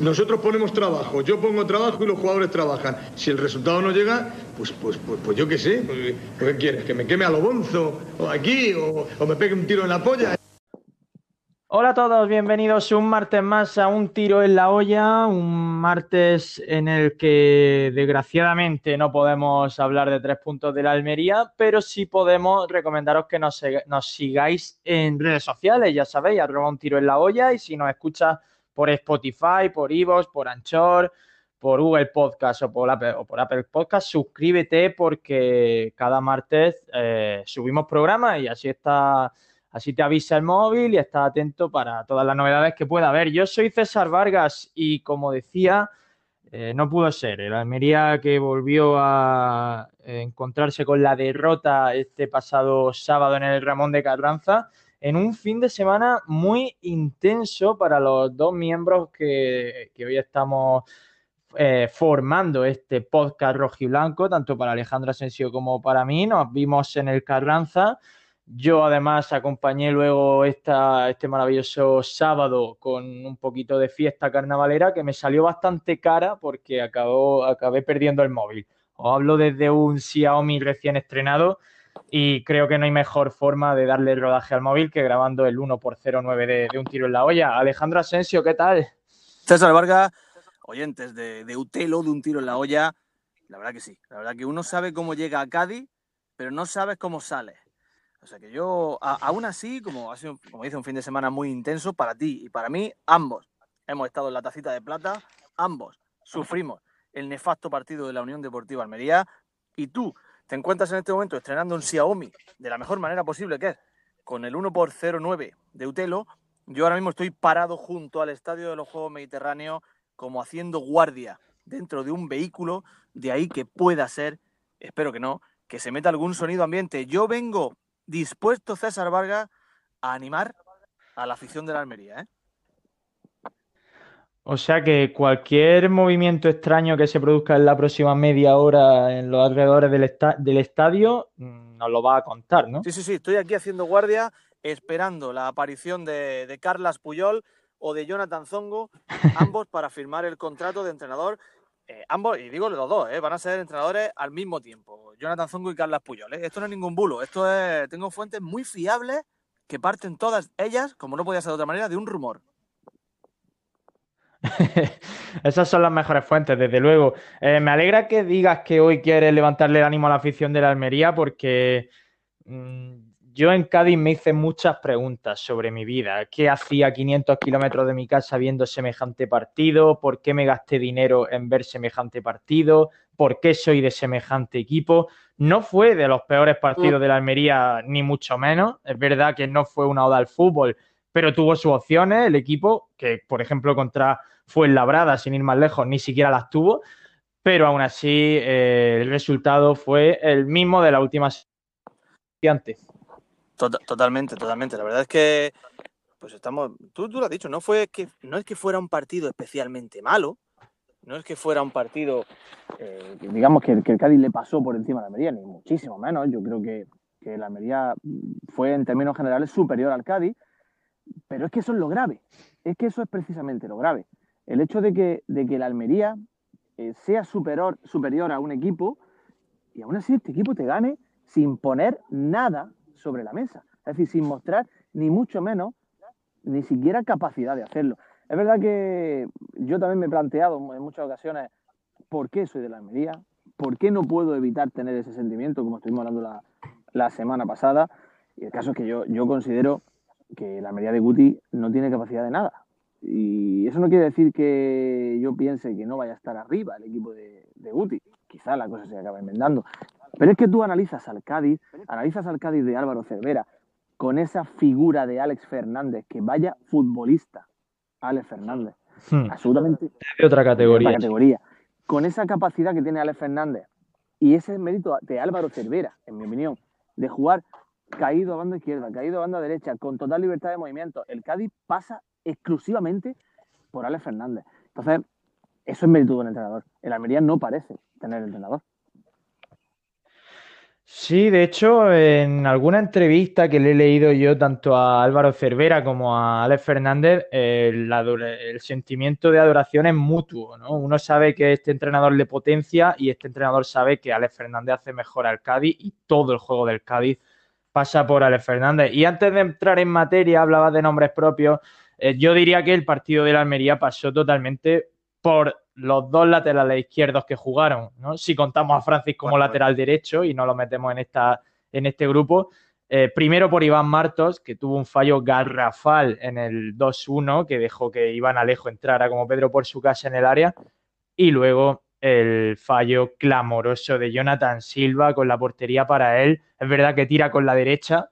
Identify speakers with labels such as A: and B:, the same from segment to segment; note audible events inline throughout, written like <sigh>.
A: Nosotros ponemos trabajo, yo pongo trabajo y los jugadores trabajan. Si el resultado no llega, pues, pues, pues, pues yo qué sé, pues, ¿qué quieres? ¿Que me queme a lo bonzo? ¿O aquí? O, ¿O me pegue un tiro en la polla?
B: Hola a todos, bienvenidos un martes más a Un Tiro en la Olla, un martes en el que desgraciadamente no podemos hablar de tres puntos de la Almería, pero sí podemos recomendaros que nos, nos sigáis en redes sociales, ya sabéis, arroba Un Tiro en la Olla y si nos escuchas por Spotify, por Ivos, por Anchor, por Google Podcast o por Apple, o por Apple Podcast, suscríbete porque cada martes eh, subimos programas y así está, así te avisa el móvil y estás atento para todas las novedades que pueda haber. Yo soy César Vargas y como decía, eh, no pudo ser. El Almería que volvió a encontrarse con la derrota este pasado sábado en el Ramón de Carranza en un fin de semana muy intenso para los dos miembros que, que hoy estamos eh, formando este podcast rojiblanco, tanto para Alejandro Asensio como para mí. Nos vimos en el Carranza. Yo además acompañé luego esta, este maravilloso sábado con un poquito de fiesta carnavalera que me salió bastante cara porque acabé perdiendo el móvil. Os hablo desde un Xiaomi recién estrenado y creo que no hay mejor forma de darle rodaje al móvil que grabando el 1 por 09 de, de un tiro en la olla. Alejandro Asensio, ¿qué tal?
C: César Vargas, oyentes de, Utelo, de un tiro en la olla, la verdad que sí, la verdad que uno sabe cómo llega a Cádiz, pero no sabes cómo sale. O sea que yo, aún así, como ha sido, como dice, un fin de semana muy intenso para ti y para mí, ambos hemos estado en la tacita de plata, ambos sufrimos el nefasto partido de la Unión Deportiva Almería y tú te encuentras en este momento estrenando un Xiaomi de la mejor manera posible que es, con el 1x09 de Utelo, yo ahora mismo estoy parado junto al Estadio de los Juegos Mediterráneos como haciendo guardia dentro de un vehículo, de ahí que pueda ser, espero que no, que se meta algún sonido ambiente. Yo vengo dispuesto, César Vargas, a animar a la afición de la Almería. ¿eh?
B: O sea que cualquier movimiento extraño que se produzca en la próxima media hora en los alrededores del, esta del estadio mm, nos lo va a contar, ¿no?
C: Sí, sí, sí, estoy aquí haciendo guardia esperando la aparición de, de Carlas Puyol o de Jonathan Zongo, <laughs> ambos para firmar el contrato de entrenador. Eh, ambos, y digo los dos, eh, van a ser entrenadores al mismo tiempo, Jonathan Zongo y Carlas Puyol. Eh. Esto no es ningún bulo, esto es, tengo fuentes muy fiables que parten todas ellas, como no podía ser de otra manera, de un rumor. <laughs>
B: Esas son las mejores fuentes, desde luego. Eh, me alegra que digas que hoy quieres levantarle el ánimo a la afición de la Almería porque mmm, yo en Cádiz me hice muchas preguntas sobre mi vida. ¿Qué hacía 500 kilómetros de mi casa viendo semejante partido? ¿Por qué me gasté dinero en ver semejante partido? ¿Por qué soy de semejante equipo? No fue de los peores partidos de la Almería, ni mucho menos. Es verdad que no fue una oda al fútbol, pero tuvo sus opciones. El equipo, que por ejemplo contra fue labrada, sin ir más lejos, ni siquiera las tuvo, pero aún así eh, el resultado fue el mismo de la última antes.
C: Totalmente, totalmente. La verdad es que, pues estamos, tú, tú lo has dicho, no, fue que, no es que fuera un partido especialmente malo, no es que fuera un partido, eh, digamos, que, que, el Cádiz le pasó por encima a la Almería, ni muchísimo menos. Yo creo que, que la Almería fue en términos generales superior al Cádiz, pero es que eso es lo grave, es que eso es precisamente lo grave el hecho de que, de que la Almería eh, sea superior, superior a un equipo y aún así este equipo te gane sin poner nada sobre la mesa. Es decir, sin mostrar ni mucho menos ni siquiera capacidad de hacerlo. Es verdad que yo también me he planteado en muchas ocasiones por qué soy de la Almería, por qué no puedo evitar tener ese sentimiento, como estuvimos hablando la, la semana pasada. Y el caso es que yo, yo considero que la Almería de Guti no tiene capacidad de nada. Y eso no quiere decir que yo piense que no vaya a estar arriba el equipo de, de Guti. Quizá la cosa se acabe enmendando. Pero es que tú analizas al Cádiz, analizas al Cádiz de Álvaro Cervera, con esa figura de Alex Fernández, que vaya futbolista, Alex Fernández.
B: Hmm.
C: Absolutamente.
B: De otra categoría.
C: De otra categoría. Con esa capacidad que tiene Alex Fernández y ese mérito de Álvaro Cervera, en mi opinión, de jugar caído a banda izquierda, caído a banda derecha, con total libertad de movimiento. El Cádiz pasa exclusivamente por Alex Fernández. Entonces, eso es mérito del entrenador. El Almería no parece tener entrenador.
B: Sí, de hecho, en alguna entrevista que le he leído yo tanto a Álvaro Cervera como a Alex Fernández, el, el, sentimiento de adoración es mutuo, ¿no? Uno sabe que este entrenador le potencia y este entrenador sabe que Alex Fernández hace mejor al Cádiz y todo el juego del Cádiz pasa por Alex Fernández. Y antes de entrar en materia, hablaba de nombres propios, eh, yo diría que el partido de la Almería pasó totalmente por los dos laterales izquierdos que jugaron, ¿no? Si contamos a Francis como lateral derecho y no lo metemos en, esta, en este grupo. Eh, primero por Iván Martos, que tuvo un fallo garrafal en el 2-1, que dejó que Iván Alejo entrara como Pedro por su casa en el área. Y luego el fallo clamoroso de Jonathan Silva con la portería para él. Es verdad que tira con la derecha,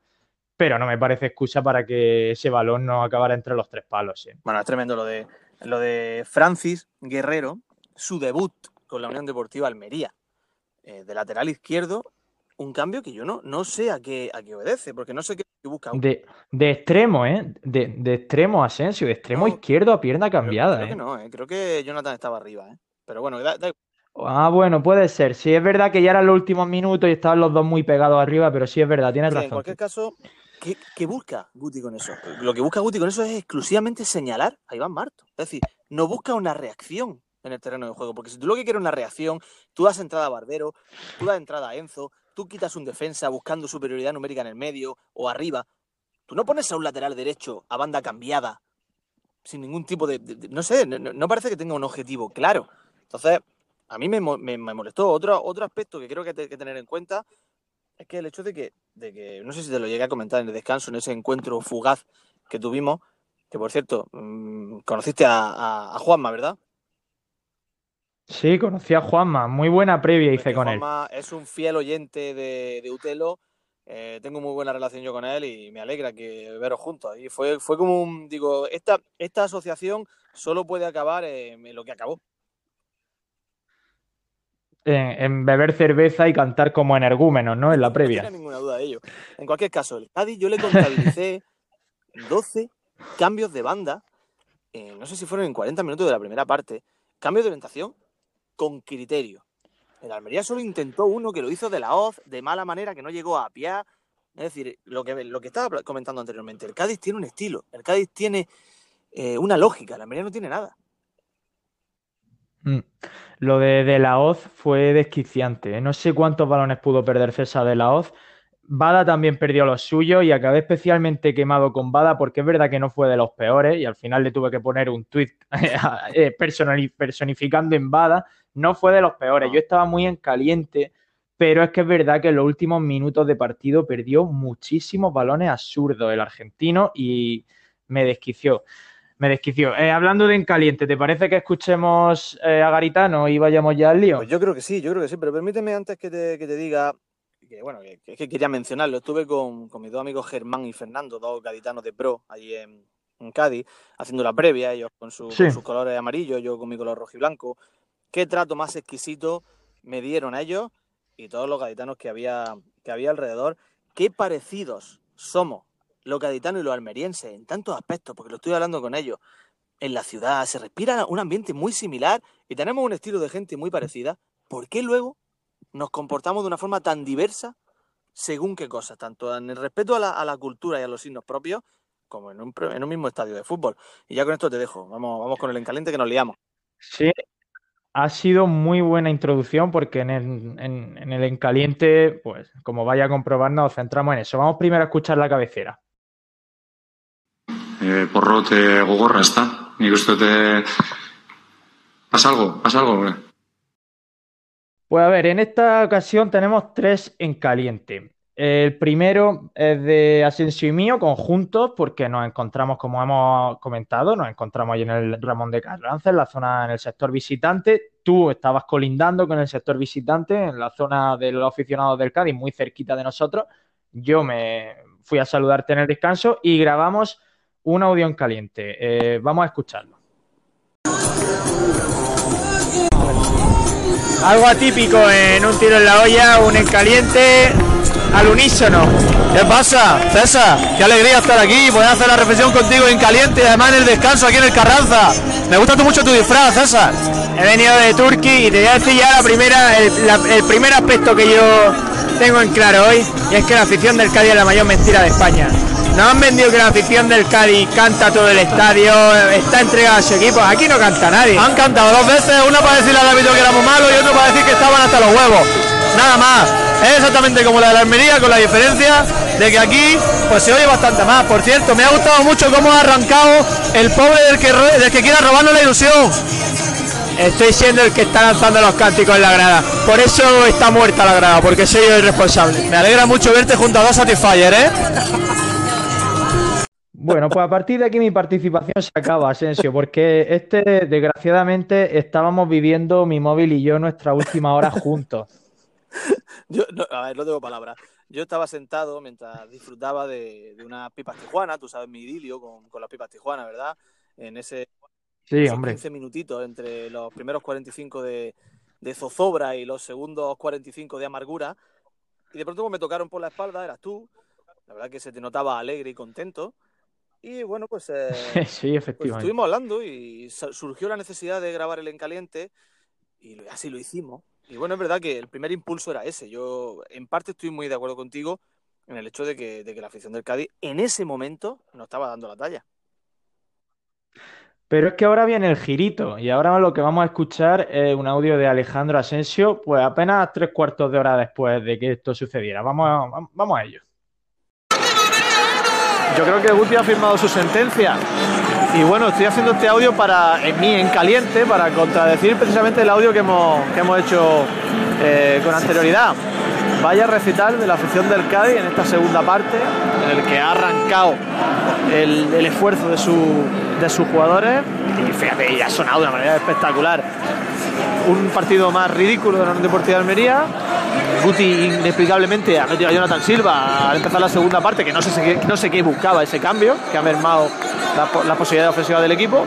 B: pero no me parece excusa para que ese balón no acabara entre los tres palos.
C: Bueno, es tremendo lo de lo de Francis Guerrero, su debut con la Unión Deportiva Almería, eh, de lateral izquierdo, un cambio que yo no, no sé a qué, a qué obedece, porque no sé qué busca.
B: De, de extremo, ¿eh? De, de, extremo Asensio, de extremo izquierdo a pierna cambiada.
C: Creo,
B: ¿eh?
C: que no, ¿eh? creo que Jonathan estaba arriba, ¿eh? Pero bueno, da, da...
B: Ah, bueno, puede ser. Sí, es verdad que ya eran los últimos minutos y estaban los dos muy pegados arriba, pero sí es verdad, tienes
C: sí,
B: razón.
C: En cualquier caso, ¿Qué, ¿Qué, busca Guti con eso? Lo que busca Guti con eso es exclusivamente señalar a Iván Marto. Es decir, no busca una reacción en el terreno de juego. Porque si tú lo que quieres es una reacción, tú das entrada a Barbero, tú das entrada a Enzo, tú quitas un defensa buscando superioridad numérica en el medio o arriba. Tú no pones a un lateral derecho a banda cambiada sin ningún tipo de. no sé, no, parece que tenga un objetivo claro. Entonces, a mí me, me, me molestó. Otro, otro aspecto que creo que hay que tener en cuenta es que el hecho de que, de que, no sé si te lo llegué a comentar en el descanso, en ese encuentro fugaz que tuvimos, que por cierto, mmm, conociste a, a, a, Juanma, ¿verdad?
B: Sí, conocí a Juanma, muy buena previa hice con
C: Juanma él. es un fiel oyente de, de Utelo, eh, tengo muy buena relación yo con él y me alegra que veros juntos. Y fue, fue como un, digo, esta, esta asociación solo puede acabar en lo que acabó.
B: En, en, beber cerveza y cantar como energúmenos, ¿no? En la previa.
C: No tiene ninguna duda de ello. En cualquier caso, el Cádiz yo le contabilicé <laughs> 12 cambios de banda, eh, no sé si fueron en 40 minutos de la primera parte, cambios de orientación con criterio. El Almería solo intentó uno que lo hizo de la hoz, de mala manera, que no llegó a pie. Es decir, lo que, lo que estaba comentando anteriormente, el Cádiz tiene un estilo, el Cádiz tiene eh, una lógica, el Almería no tiene nada.
B: Mm. Lo de, de la Hoz fue desquiciante. ¿eh? No sé cuántos balones pudo perder César de la Hoz. Bada también perdió los suyos y acabé especialmente quemado con Bada porque es verdad que no fue de los peores y al final le tuve que poner un tweet <laughs> eh, personificando en Bada. No fue de los peores. Yo estaba muy en caliente, pero es que es verdad que en los últimos minutos de partido perdió muchísimos balones absurdos el argentino y me desquició me desquició. Eh, hablando de en caliente, ¿te parece que escuchemos eh, a Garitano y vayamos ya al lío?
C: Pues yo creo que sí, yo creo que sí, pero permíteme antes que te, que te diga, que bueno, que, que, quería mencionarlo, estuve con, con, mis dos amigos Germán y Fernando, dos gaditanos de pro, allí en, en Cádiz, haciendo la previa, ellos con, su, sí. con, sus colores amarillos, yo con mi color rojo y blanco. Qué trato más exquisito me dieron a ellos y todos los gaditanos que había, que había alrededor. Qué parecidos somos los gaditanos y los almerienses en tantos aspectos, porque lo estoy hablando con ellos. En la ciudad se respira un ambiente muy similar y tenemos un estilo de gente muy parecida. ¿Por qué luego nos comportamos de una forma tan diversa según qué cosas? Tanto en el respeto a la, a la cultura y a los signos propios, como en un, en un, mismo estadio de fútbol. Y ya con esto te dejo. Vamos, vamos con el encaliente que nos liamos.
B: Sí, ha sido muy buena introducción porque en el, en, en el encaliente, pues como vaya a comprobar, nos centramos en eso. Vamos primero a escuchar la cabecera.
D: E, porrot e, gogorra, ez da? Nik uste. ¿Pasa algo? ¿Pasa algo?
B: Pues a ver, en esta ocasión tenemos tres en caliente. El primero es de Asensio y mío, conjuntos, porque nos encontramos, como hemos comentado, nos encontramos ahí en el Ramón de Carranza, en la zona, en el sector visitante. Tú estabas colindando con el sector visitante, en la zona de los aficionados del Cádiz, muy cerquita de nosotros. Yo me fui a saludarte en el descanso y grabamos un audio en caliente. Eh, vamos a escucharlo. Algo atípico en un tiro en la olla, un en caliente al unísono.
E: ¿Qué pasa, César? Qué alegría estar aquí y poder hacer la reflexión contigo en caliente además en el descanso aquí en el Carranza. Me gusta mucho tu disfraz, César.
B: He venido de Turquía y te voy a decir ya la primera, el, la, el primer aspecto que yo tengo en claro hoy y es que la afición del Cádiz es la mayor mentira de España. Nos han vendido que la afición del Cádiz canta todo el estadio, está entregada a su equipo. Aquí no canta nadie.
E: Han cantado dos veces, una para decirle al árbitro que éramos malos y otro para decir que estaban hasta los huevos. Nada más. Es exactamente como la de la Almería, con la diferencia de que aquí pues se oye bastante más. Por cierto, me ha gustado mucho cómo ha arrancado el pobre del que, del que quiera robarnos la ilusión.
B: Estoy siendo el que está lanzando los cánticos en la grada. Por eso está muerta la grada, porque soy yo el responsable.
E: Me alegra mucho verte junto a dos Satisfyer, ¿eh?
B: Bueno, pues a partir de aquí mi participación se acaba, Asensio, porque este, desgraciadamente, estábamos viviendo mi móvil y yo nuestra última hora juntos.
C: Yo, no, a ver, no tengo palabras. Yo estaba sentado mientras disfrutaba de, de unas pipas Tijuana, tú sabes mi idilio con, con las pipas Tijuana, ¿verdad? En ese
B: Sí, hombre.
C: 15 minutitos entre los primeros 45 de, de zozobra y los segundos 45 de amargura. Y de pronto pues, me tocaron por la espalda, eras tú. La verdad que se te notaba alegre y contento. Y bueno, pues, <laughs> eh,
B: Sí,
C: pues
B: efectivamente.
C: estuvimos hablando y surgió la necesidad de grabar el en caliente y así lo hicimos. Y bueno, es verdad que el primer impulso era ese. Yo en parte estoy muy de acuerdo contigo en el hecho de que, de que la afición del Cádiz en ese momento no estaba dando la talla.
B: Pero es que ahora viene el girito y ahora lo que vamos a escuchar es un audio de Alejandro Asensio, pues apenas tres cuartos de hora después de que esto sucediera. Vamos a, vamos a ello.
E: Yo creo que Guti ha firmado su sentencia. Y bueno, estoy haciendo este audio para, en mí, en caliente, para contradecir precisamente el audio que hemos, que hemos hecho eh, con anterioridad. Vaya recital de la afición del Cádiz en esta segunda parte, en el que ha arrancado el, el esfuerzo de, su, de sus jugadores. Y fíjate, y ha sonado de una manera espectacular. Un partido más ridículo de la Unión Deportiva de Almería. Guti inexplicablemente ha metido a Jonathan Silva al empezar la segunda parte, que no sé, qué- no sé qué buscaba ese cambio, que ha mermado la, la posibilidad ofensiva del equipo.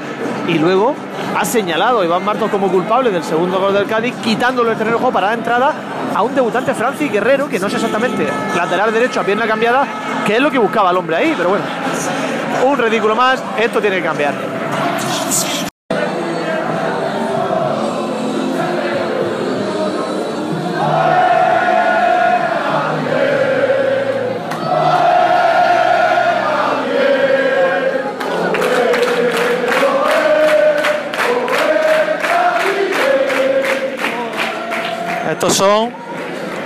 E: Y luego ha señalado a Iván Martos como culpable del segundo gol del Cádiz, quitándolo el terreno de juego para dar entrada a un debutante Francis Guerrero, que no sé exactamente lateral derecho a pierna cambiada, que es lo que buscaba el hombre ahí, pero bueno, un ridículo más, esto tiene que cambiar. Son,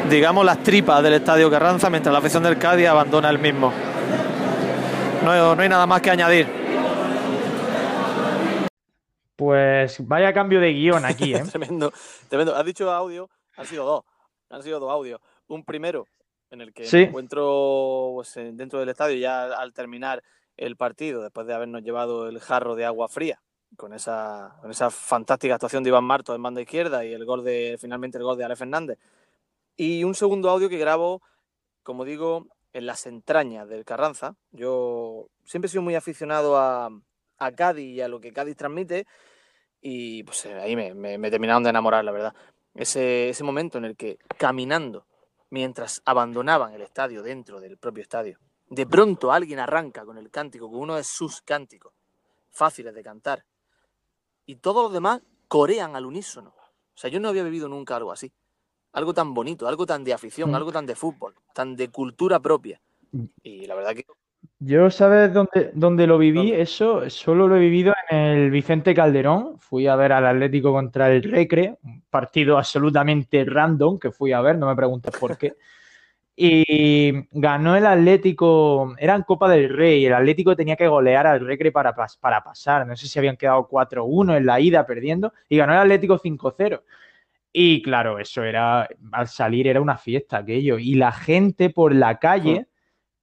E: digamos, las tripas del Estadio Carranza mientras la afición del Cádiz abandona el mismo. No, no hay nada más que añadir.
B: Pues vaya cambio de guion aquí, ¿eh? <laughs>
C: Tremendo, tremendo. Has dicho audio, han sido dos. Han sido dos audios. Un primero, en el que
B: Sí.
C: me encuentro pues, en- dentro del estadio ya al terminar el partido, después de habernos llevado el jarro de agua fría, con esa, con esa fantástica actuación de Iván Martos en banda izquierda y el gol de, finalmente el gol de Ale Fernández. Y un segundo audio que grabo, como digo, en las entrañas del Carranza. Yo siempre he sido muy aficionado a, a Cádiz y a lo que Cádiz transmite. Y pues eh, ahí me, me- me terminaron de enamorar, la verdad. Ese, ese momento en el que caminando, mientras abandonaban el estadio dentro del propio estadio, de pronto alguien arranca con el cántico, con uno de sus cánticos, fáciles de cantar, y todos los demás corean al unísono. O sea, yo no había vivido nunca algo así. Algo tan bonito, algo tan de afición,
B: Mm.
C: algo tan de fútbol, tan de cultura propia. Y la verdad que
B: Yo, ¿sabes dónde, dónde lo viví?
C: ¿Dónde?
B: Eso solo lo he vivido en el Vicente Calderón. Fui a ver al Atlético contra el Recre, un partido absolutamente random que fui a ver, no me preguntes por qué. <laughs> Y ganó el Atlético, era en Copa del Rey, el Atlético tenía que golear al Recre para, para pasar. No sé si habían quedado 4-1 en la ida perdiendo, y ganó el Atlético 5-0. Y claro, eso era, al salir era una fiesta aquello. Y la gente por la calle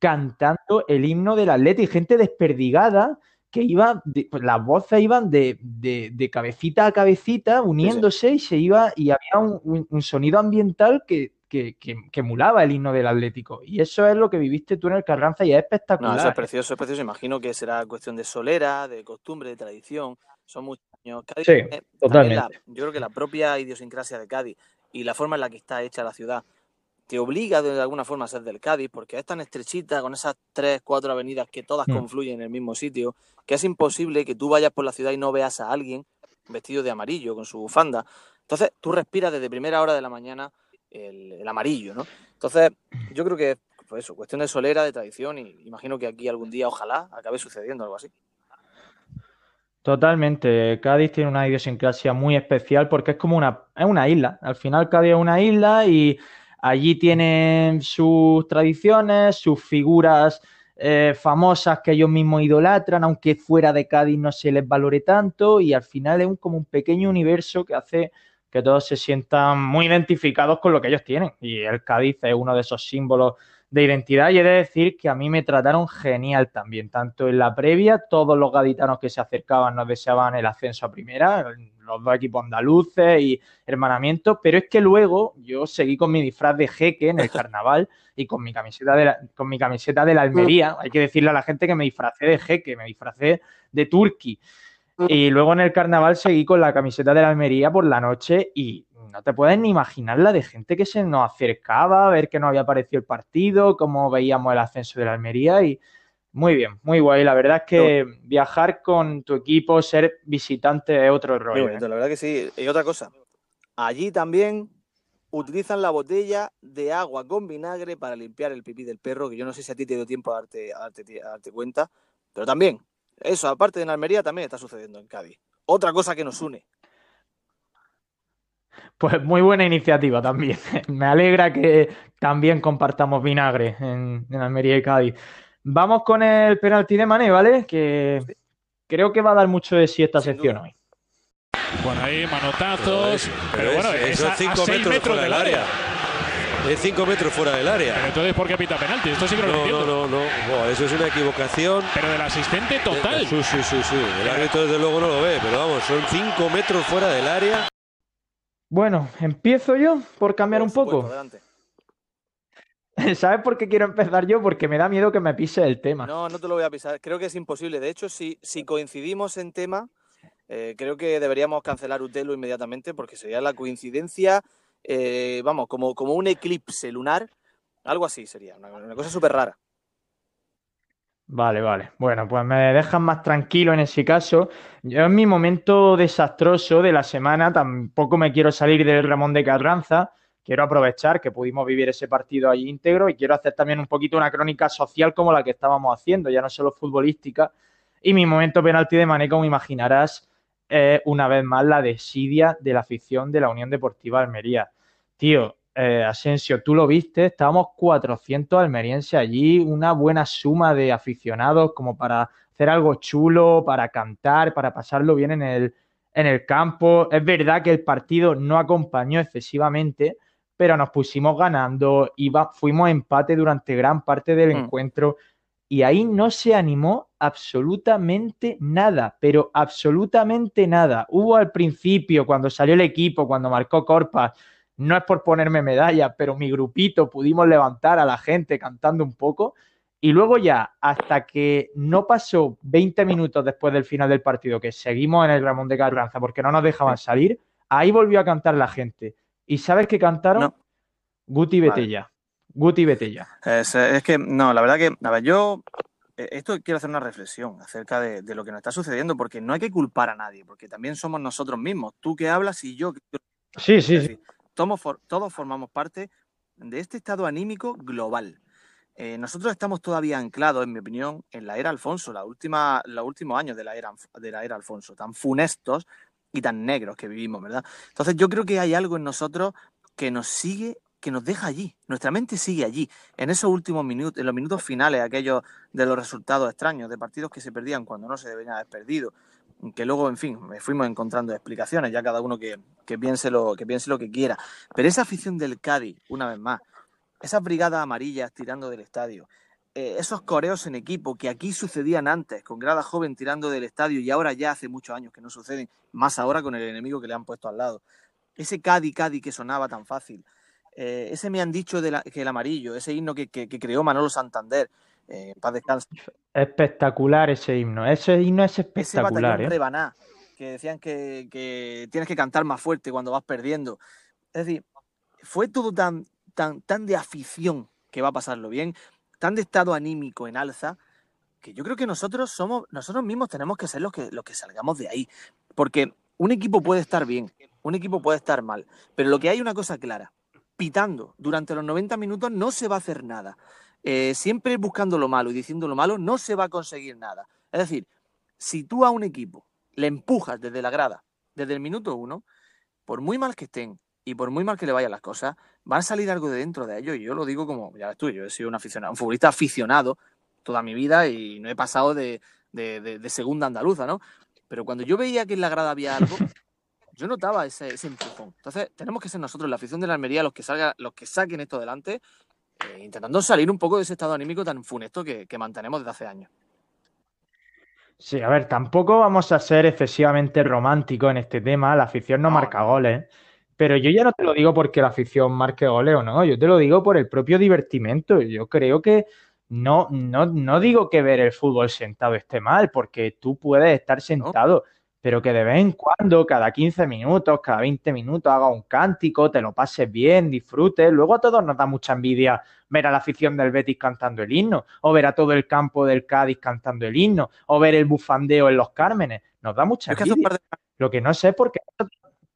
B: cantando el himno del Atleti, gente desperdigada que iba, de- pues las voces iban de, de- de cabecita a cabecita, uniéndose y se iba, y había un, un- un sonido ambiental que, que, que- que emulaba el himno del Atlético. Y eso es lo que viviste tú en el Carranza y es
C: No,
B: espectacular.
C: eso es precioso, es precioso. Imagino que será cuestión de solera, de costumbre, de tradición. Son muchos años. Cádiz
B: Sí, totalmente.
C: la- yo creo que la propia idiosincrasia de Cádiz y la forma en la que está hecha la ciudad te obliga de alguna forma a ser del Cádiz, porque es tan estrechita, con esas tres, cuatro avenidas que todas
B: Mm.
C: confluyen en el mismo sitio, que es imposible que tú vayas por la ciudad y no veas a alguien vestido de amarillo, con su bufanda. Entonces, tú respiras desde primera hora de la mañana el, amarillo, ¿no? Entonces, yo creo que, pues eso, cuestión de solera, de tradición, y imagino que aquí algún día, ojalá, acabe sucediendo algo así.
B: Totalmente. Cádiz tiene una idiosincrasia muy especial porque es como una, es una isla. Al final Cádiz es una isla y allí tienen sus tradiciones, sus figuras eh, famosas que ellos mismos idolatran, aunque fuera de Cádiz no se les valore tanto y al final es un, como un pequeño universo que hace que todos se sientan muy identificados con lo que ellos tienen. Y el Cádiz es uno de esos símbolos de identidad y he de decir que a mí me trataron genial también, tanto en la previa, todos los gaditanos que se acercaban nos deseaban el ascenso a primera, los dos equipos andaluces y hermanamiento, pero es que luego yo seguí con mi disfraz de jeque en el <laughs> carnaval y con mi camiseta de la, con mi camiseta de la Almería, hay que decirle a la gente que me disfracé de jeque, me disfracé de turqui. Y luego en el carnaval seguí con la camiseta de la Almería por la noche y no te puedes ni imaginar la de gente que se nos acercaba a ver que no había aparecido el partido, cómo veíamos el ascenso de la Almería y muy bien, muy guay. La verdad es que viajar con tu equipo, ser visitante es otro rollo.
C: ¿eh? La verdad que sí. Y otra cosa, allí también utilizan la botella de agua con vinagre para limpiar el pipí del perro, que yo no sé si a ti te dio tiempo a darte, a darte, a darte cuenta, pero también, eso, aparte de en Almería, también está sucediendo en Cádiz. Otra cosa que nos une.
B: Pues muy buena iniciativa también. <laughs> Me alegra que también compartamos vinagre en, en Almería y Cádiz. Vamos con el penalti de Mané, ¿vale? Que creo que va a dar mucho de sí esta
C: Sin
B: sección
C: duda.
B: hoy.
F: Bueno, ahí manotazos. Pero, bueno,
G: es,
F: es, a,
G: 5
F: a seis
G: metros,
F: metros del
G: del
F: área.
G: área. Es 5 metros fuera del área.
F: Pero entonces, ¿por qué pita penalti? Esto sí que no, lo
G: No,
F: entiendo.
G: no, no, no. Buah, eso es una equivocación.
F: Pero del asistente total.
G: Sí, sí, sí, sí. El árbitro desde luego no lo ve, pero vamos, son 5 metros fuera del área.
B: Bueno, empiezo yo por cambiar
C: Por
B: un poco.
C: adelante. <laughs>
B: ¿Sabes por qué quiero empezar yo? Porque me da miedo que me pise el tema.
C: No, no te lo voy a pisar. Creo que es imposible. De hecho, si, si coincidimos en tema, eh, creo que deberíamos cancelar Utelo inmediatamente porque sería la coincidencia, eh, vamos, como, como un eclipse lunar. Algo así sería, una, cosa súper rara.
B: Vale, vale. Bueno, pues me dejan más tranquilo en ese caso. Yo en mi momento desastroso de la semana tampoco me quiero salir del Ramón de Carranza. Quiero aprovechar que pudimos vivir ese partido allí íntegro y quiero hacer también un poquito una crónica social como la que estábamos haciendo, ya no solo futbolística. Y mi momento penalti de Mané, como imaginarás, es una vez más la desidia de la afición de la Unión Deportiva Almería. Tío, eh, Asensio, tú lo viste, estábamos 400 almerienses allí, una buena suma de aficionados como para hacer algo chulo, para cantar, para pasarlo bien en el, en el campo. Es verdad que el partido no acompañó excesivamente, pero nos pusimos ganando, iba, fuimos a empate durante gran parte del
C: Mm.
B: encuentro y ahí no se animó absolutamente nada, pero absolutamente nada. Hubo al principio, cuando salió el equipo, cuando marcó Corpas, no es por ponerme medalla, pero mi grupito pudimos levantar a la gente cantando un poco. Y luego ya, hasta que no pasó 20 minutos después del final del partido, que seguimos en el Ramón de Carranza porque no nos dejaban salir, ahí volvió a cantar la gente. ¿Y sabes qué cantaron?
C: No.
B: Guti
C: Vale.
B: Guti Betella.
C: Es, es que, no, la verdad que, a ver, yo eh, esto quiero hacer una reflexión acerca de, de lo que nos está sucediendo, porque no hay que culpar a nadie, porque también somos nosotros mismos, tú que hablas y yo que
B: Sí, sí, sí.
C: todos formamos parte de este estado anímico global. Eh, nosotros estamos todavía anclados, en mi opinión, en la era Alfonso, la última, los últimos años de la, era, de la era Alfonso, tan funestos y tan negros que vivimos, ¿verdad? Entonces yo creo que hay algo en nosotros que nos sigue, que nos deja allí. Nuestra mente sigue allí, en esos últimos minutos, en los minutos finales, aquellos de los resultados extraños, de partidos que se perdían cuando no se deberían haber perdido que luego, en fin, me fuimos encontrando explicaciones, ya cada uno que, que, piense lo, que piense lo que quiera. Pero esa afición del Cádiz, una vez más, esas brigadas amarillas tirando del estadio, eh, esos coreos en equipo que aquí sucedían antes, con grada joven tirando del estadio y ahora ya hace muchos años que no suceden, más ahora con el enemigo que le han puesto al lado. Ese Cádiz, Cádiz que sonaba tan fácil, eh, ese me han dicho de la, que el amarillo, ese himno que, que, que creó Manolo Santander, eh, paz descanse.
B: Espectacular ese himno. Ese himno es
C: ese
B: espectacular,
C: batallón
B: ¿eh?
C: rebaná, que decían que, que tienes que cantar más fuerte cuando vas perdiendo. Es decir, fue todo tan, tan, tan de afición que va a pasarlo bien, tan de estado anímico en alza, que yo creo que nosotros somos, nosotros mismos tenemos que ser los que, los que salgamos de ahí. Porque un equipo puede estar bien, un equipo puede estar mal, pero lo que hay una cosa clara, pitando durante los 90 minutos no se va a hacer nada. Eh, siempre buscando lo malo y diciendo lo malo no se va a conseguir nada. Es decir, si tú a un equipo le empujas desde la grada, desde el minuto uno, por muy mal que estén y por muy mal que le vayan las cosas, van a salir algo de dentro de ellos. Y yo lo digo como, ya ves tú, yo he sido un, aficionado, un futbolista aficionado toda mi vida y no he pasado de, segunda andaluza, ¿no? Pero cuando yo veía que en la grada había algo, yo notaba ese, empujón. Entonces, tenemos que ser nosotros, la afición de la Almería, los que, salga, los que saquen esto adelante, eh, intentando salir un poco de ese estado anímico tan funesto que, que mantenemos desde hace años.
B: Sí, a ver, tampoco vamos a ser excesivamente románticos en este tema. La afición no, marca goles. Pero yo ya no te lo digo porque la afición marque goles o no, yo te lo digo por el propio divertimento. Yo creo que no, no, no digo que ver el fútbol sentado esté mal, porque tú puedes estar sentado, pero que de vez en cuando, cada 15 minutos, cada 20 minutos, haga un cántico, te lo pases bien, disfrutes. Luego a todos nos da mucha envidia ver a la afición del Betis cantando el himno, o ver a todo el campo del Cádiz cantando el himno, o ver el bufandeo en los Cármenes. Nos da mucha envidia. Lo que no sé es por qué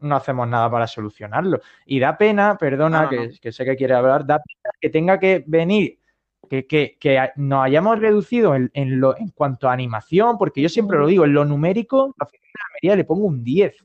B: no hacemos nada para solucionarlo. Y da pena, perdona, que, sé que quiere hablar, da pena que tenga que venir, que, que, nos hayamos reducido en, lo, en cuanto a animación, porque yo siempre lo digo, en lo numérico, la afición de Almería le pongo un 10,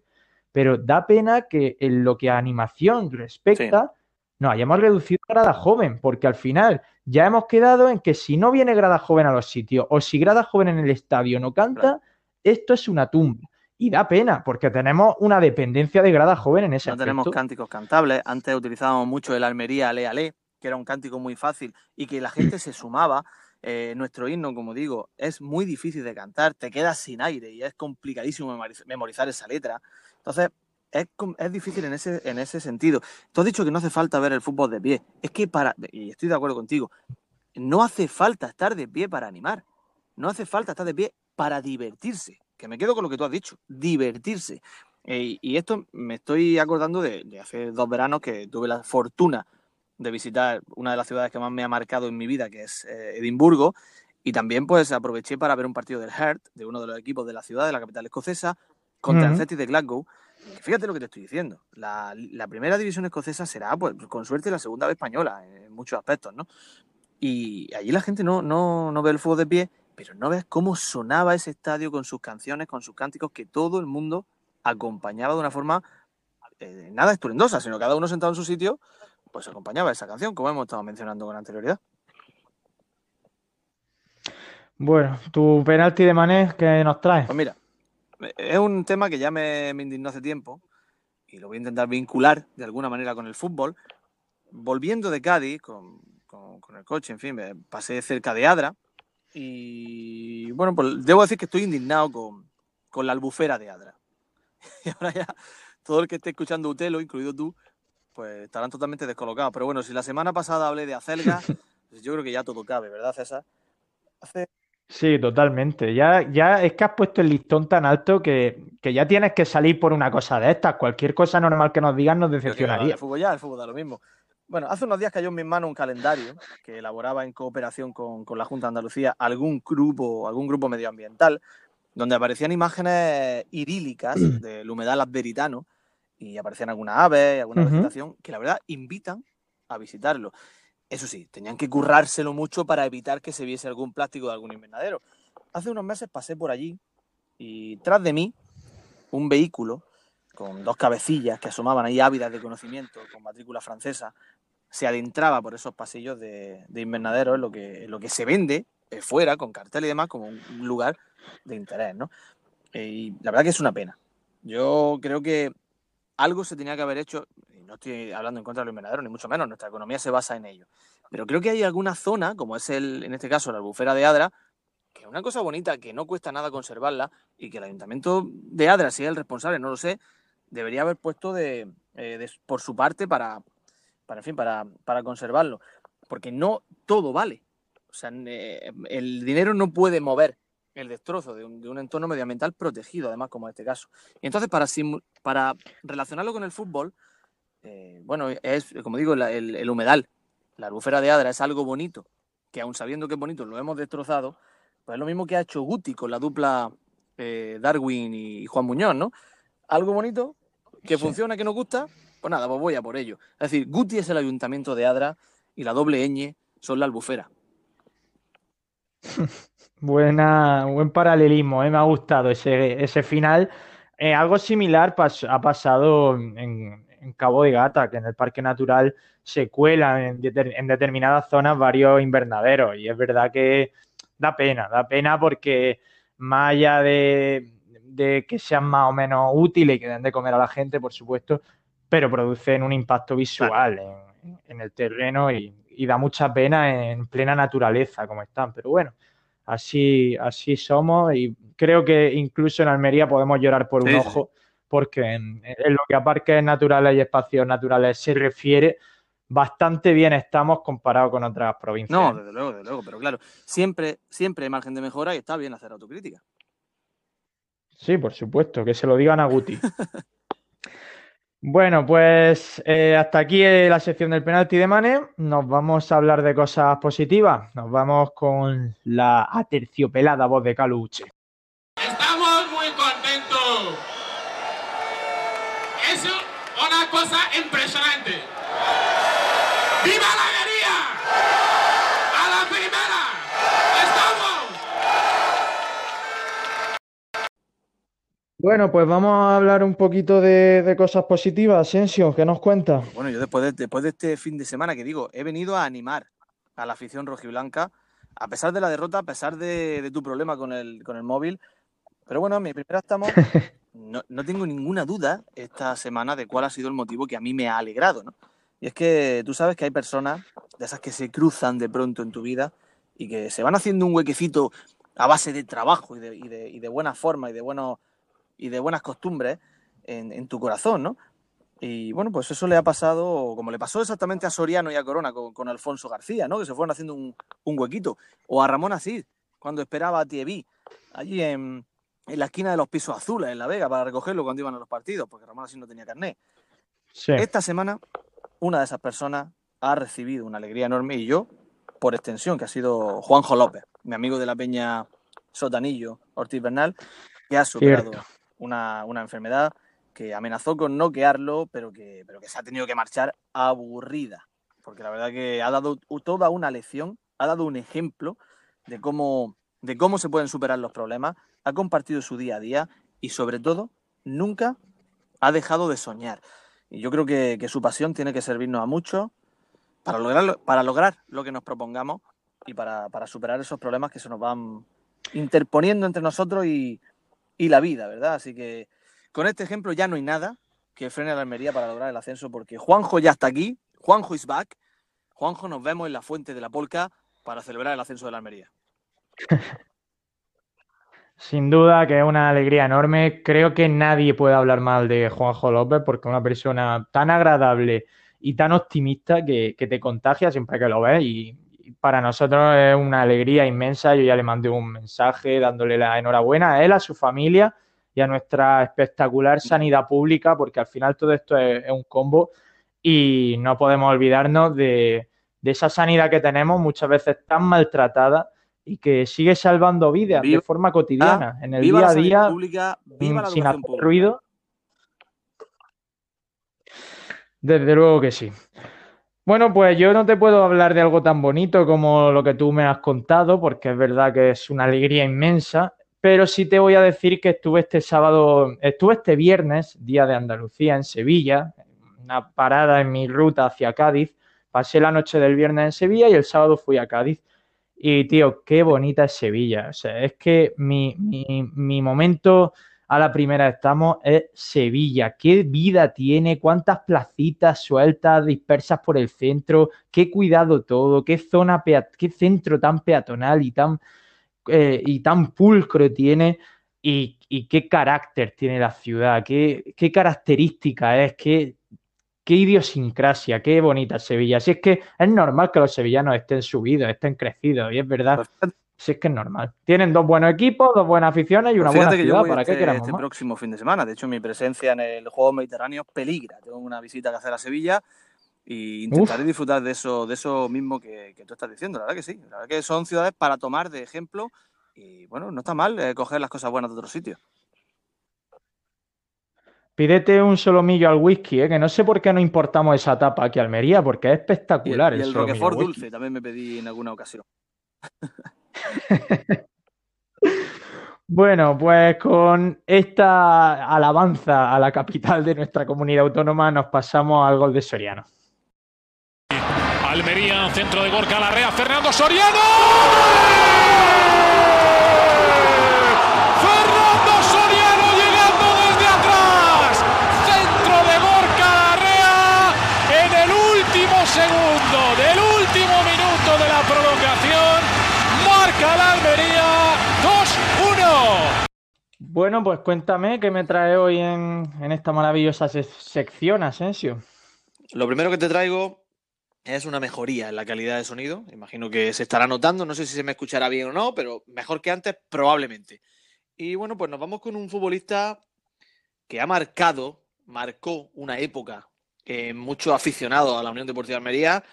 B: pero da pena que en lo que a animación respecta, nos hayamos reducido a grada joven, porque al final ya hemos quedado en que si no viene grada joven a los sitios o si grada joven en el estadio no canta, esto es una tumba. Y da pena, porque tenemos una dependencia de grada joven en ese
C: No tenemos cánticos cantables. Antes utilizábamos mucho el Almería Ale Ale, que era un cántico muy fácil y que la gente se sumaba. Eh, nuestro himno, como digo, es muy difícil de cantar, te quedas sin aire y es complicadísimo memorizar esa letra. Entonces, es, es, difícil en ese, en ese sentido. Tú has dicho que no hace falta ver el fútbol de pie. Es que para, y estoy de acuerdo contigo, no hace falta estar de pie para animar. No hace falta estar de pie para divertirse que me quedo con lo que tú has dicho, divertirse. Eh, y esto me estoy acordando de, hace dos veranos que tuve la fortuna de visitar una de las ciudades que más me ha marcado en mi vida, que es eh, Edimburgo, y también pues aproveché para ver un partido del Heart, de uno de los equipos de la ciudad, de la capital escocesa, contra el Celtic de Glasgow. fíjate lo que te estoy diciendo, la, primera división escocesa será, pues con suerte, la segunda vez española en muchos aspectos, ¿no? Y allí la gente no, no, no ve el fútbol de pie pero no ves cómo sonaba ese estadio con sus canciones, con sus cánticos, que todo el mundo acompañaba de una forma eh, nada estruendosa, sino cada uno sentado en su sitio, pues acompañaba esa canción, como hemos estado mencionando con anterioridad.
B: Bueno, tu penalti de Mané, ¿qué nos trae?
C: Pues mira, es un tema que ya me, indignó hace tiempo y lo voy a intentar vincular de alguna manera con el fútbol. Volviendo de Cádiz con, con el coche, en fin, me pasé cerca de Adra, y bueno, pues debo decir que estoy indignado con, la albufera de Adra. <laughs> Y ahora ya todo el que esté escuchando Utelo, incluido tú, pues estarán totalmente descolocados. Pero bueno, si la semana pasada hablé de acelga, <laughs> pues yo creo que ya todo cabe, ¿verdad, César?
B: Sí, totalmente. Ya, ya es que has puesto el listón tan alto que, ya tienes que salir por una cosa de estas. Cualquier cosa normal que nos digan nos decepcionaría.
C: El fútbol ya, el fútbol da lo mismo. Bueno, hace unos días cayó en mis manos un calendario que elaboraba en cooperación con, la Junta de Andalucía algún grupo, algún grupo medioambiental, donde aparecían imágenes idílicas <clears throat> del humedal adveritano y aparecían algunas aves y alguna vegetación que la verdad invitan a visitarlo. Eso sí, tenían que currárselo mucho para evitar que se viese algún plástico de algún invernadero. Hace unos meses pasé por allí y tras de mí un vehículo con dos cabecillas que asomaban ahí ávidas de conocimiento, con matrícula francesa, se adentraba por esos pasillos de, invernadero en lo, que, lo que se vende eh, fuera, con cartel y demás, como un lugar de interés, ¿no? Eh, y la verdad que es una pena. Yo creo que algo se tenía que haber hecho, y no estoy hablando en contra de los invernaderos, ni mucho menos, nuestra economía se basa en ello. Pero creo que hay alguna zona, como es el, en este caso la albufera de Adra, que es una cosa bonita, que no cuesta nada conservarla, y que el ayuntamiento de Adra, si es el responsable, no lo sé, debería haber puesto de, eh, por su parte para, para, fin, para, para conservarlo. Porque no todo vale. O sea, eh, el dinero no puede mover el destrozo de un, entorno medioambiental protegido, además, como en este caso. Y entonces, para, para relacionarlo con el fútbol, eh, bueno, es, como digo, el, humedal, la albufera de Adra es algo bonito, que aun sabiendo que es bonito, lo hemos destrozado, pues es lo mismo que ha hecho Guti con la dupla eh, Darwin y Juan Muñoz, ¿no? Algo bonito, que funciona, que nos gusta, Pues nada, pues voy a por ello. Es decir, Guti es el ayuntamiento de Adra y la doble ñ son la albufera. <laughs>
B: Buena, buen paralelismo, ¿eh? me ha gustado ese, ese final. Eh, algo similar ha pasado en, Cabo de Gata, que en el Parque Natural se cuelan en, deter- en determinadas zonas varios invernaderos. Y es verdad que da pena, da pena porque más allá de, que sean más o menos útiles y que den de comer a la gente, por supuesto, pero producen un impacto visual en, en el terreno y, y da mucha pena en plena naturaleza como están. Pero bueno, así, así somos y creo que incluso en Almería podemos llorar por un
C: Sí,
B: ojo, porque en, en lo que a parques naturales y espacios naturales se refiere, bastante bien estamos comparado con otras provincias.
C: No, desde luego, desde luego, pero claro, siempre, siempre hay margen de mejora y está bien hacer autocrítica.
B: Sí, por supuesto, que se lo digan a Guti. <laughs> Bueno, pues eh, hasta aquí eh, la sección del penalti de Mane. Nos vamos a hablar de cosas positivas. Nos vamos con la aterciopelada voz de Caluche.
H: Estamos muy contentos. Es una cosa impresionante. ¡Viva la alegría! ¡A la primera! ¡Estamos!
B: Bueno, pues vamos a hablar un poquito de, de cosas positivas. Asensio, ¿qué nos cuenta?
C: Bueno, yo después de, después de este fin de semana que digo, he venido a animar a la afición rojiblanca, a pesar de la derrota, a pesar de, de tu problema con el, con el móvil. Pero bueno, mi primera estamos. <laughs> No, no tengo ninguna duda esta semana de cuál ha sido el motivo que a mí me ha alegrado, ¿no? Y es que tú sabes que hay personas de esas que se cruzan de pronto en tu vida y que se van haciendo un huequecito a base de trabajo y de, y de, y de buena forma y de, buenos, y de buenas costumbres en, en tu corazón, ¿no? Y bueno, pues eso le ha pasado, como le pasó exactamente a Soriano y a Corona con, con Alfonso García, ¿no? Que se fueron haciendo un, un huequito. O a Ramón Asís, cuando esperaba a Tieví, allí en, en la esquina de los pisos azules, en La Vega, para recogerlo cuando iban a los partidos, porque Ramón Asís no tenía carnet.
B: Sí.
C: Esta semana, una de esas personas ha recibido una alegría enorme y yo, por extensión, que ha sido Juanjo López, mi amigo de la peña Sotanillo, Ortiz Bernal, que ha superado
B: Cierto.
C: Una, una enfermedad que amenazó con noquearlo, pero que, pero que se ha tenido que marchar aburrida. Porque la verdad que ha dado toda una lección, ha dado un ejemplo de cómo, de cómo se pueden superar los problemas, ha compartido su día a día y sobre todo nunca ha dejado de soñar. Y yo creo que, que su pasión tiene que servirnos a muchos para lograr, para lograr lo que nos propongamos y para, para superar esos problemas que se nos van interponiendo entre nosotros y, y la vida, ¿verdad? Así que con este ejemplo ya no hay nada que frene a la Almería para lograr el ascenso porque Juanjo ya está aquí, Juanjo is back, Juanjo nos vemos en la fuente de la Polca para celebrar el ascenso de la Almería. <laughs>
B: Sin duda que es una alegría enorme. Creo que nadie puede hablar mal de Juanjo López porque es una persona tan agradable y tan optimista que, que te contagia siempre que lo ves y, para nosotros es una alegría inmensa. Yo ya le mandé un mensaje dándole la enhorabuena a él, a su familia y a nuestra espectacular sanidad pública porque al final todo esto es, es un combo y no podemos olvidarnos de, de esa sanidad que tenemos muchas veces tan maltratada y que sigue salvando vidas de forma cotidiana, en el
C: viva
B: día a día,
C: pública, viva
B: mm, sin hacer
C: pública.
B: ruido. Desde luego que sí. Bueno, pues yo no te puedo hablar de algo tan bonito como lo que tú me has contado, porque es verdad que es una alegría inmensa, pero sí te voy a decir que estuve este sábado, estuve este viernes, Día de Andalucía, en Sevilla, una parada en mi ruta hacia Cádiz. Pasé la noche del viernes en Sevilla y el sábado fui a Cádiz. Y tío, qué bonita es Sevilla. O sea, es que mi, mi, mi momento a la primera estamos es Sevilla. Qué vida tiene, cuántas placitas sueltas dispersas por el centro, qué cuidado todo, qué zona, qué centro tan peatonal y tan, eh, y tan pulcro tiene. Y, qué carácter tiene la ciudad, qué, qué característica es, qué, qué idiosincrasia, qué bonita Sevilla. Si es que es normal que los sevillanos estén subidos, estén crecidos, y es verdad. Si es que es normal. Tienen dos buenos equipos, dos buenas aficiones y una
C: pues
B: buena
C: que yo
B: ciudad.
C: voy
B: ¿Para
C: este,
B: qué queremos
C: este
B: más?
C: próximo fin de semana. De hecho, mi presencia en el Juego Mediterráneo peligra. Tengo una visita que hacer a Sevilla y intentaré disfrutar de eso, de eso mismo que, que tú estás diciendo. La verdad que sí. La verdad que son ciudades para tomar de ejemplo y bueno, no está mal eh, coger las cosas buenas de otros sitios.
B: Pídete un solomillo al whisky, ¿eh? que no sé por qué no importamos esa tapa aquí a Almería, porque es
C: Y el,
B: espectacular
C: y
B: el
C: Roquefort dulce también me pedí en alguna ocasión. <laughs> <laughs>
B: Bueno, pues con esta alabanza a la capital de nuestra comunidad autónoma nos pasamos al gol de Soriano.
F: Almería, centro de Gorka Larrea, Fernando Soriano. Fernando Soriano llegando desde atrás. Centro de Gorka Larrea en el último segundo del último minuto de la prolongación. Marca la Almería 2-1.
B: Bueno, pues cuéntame qué me trae hoy en, en esta maravillosa se- sección, Asensio.
C: Lo primero que te traigo es una mejoría en la calidad de sonido. Imagino que se estará notando. No sé si se me escuchará bien o no, pero mejor que antes, probablemente. Y bueno, pues nos vamos con un futbolista que ha marcado, marcó una época en muchos aficionados a la Unión Deportiva Almería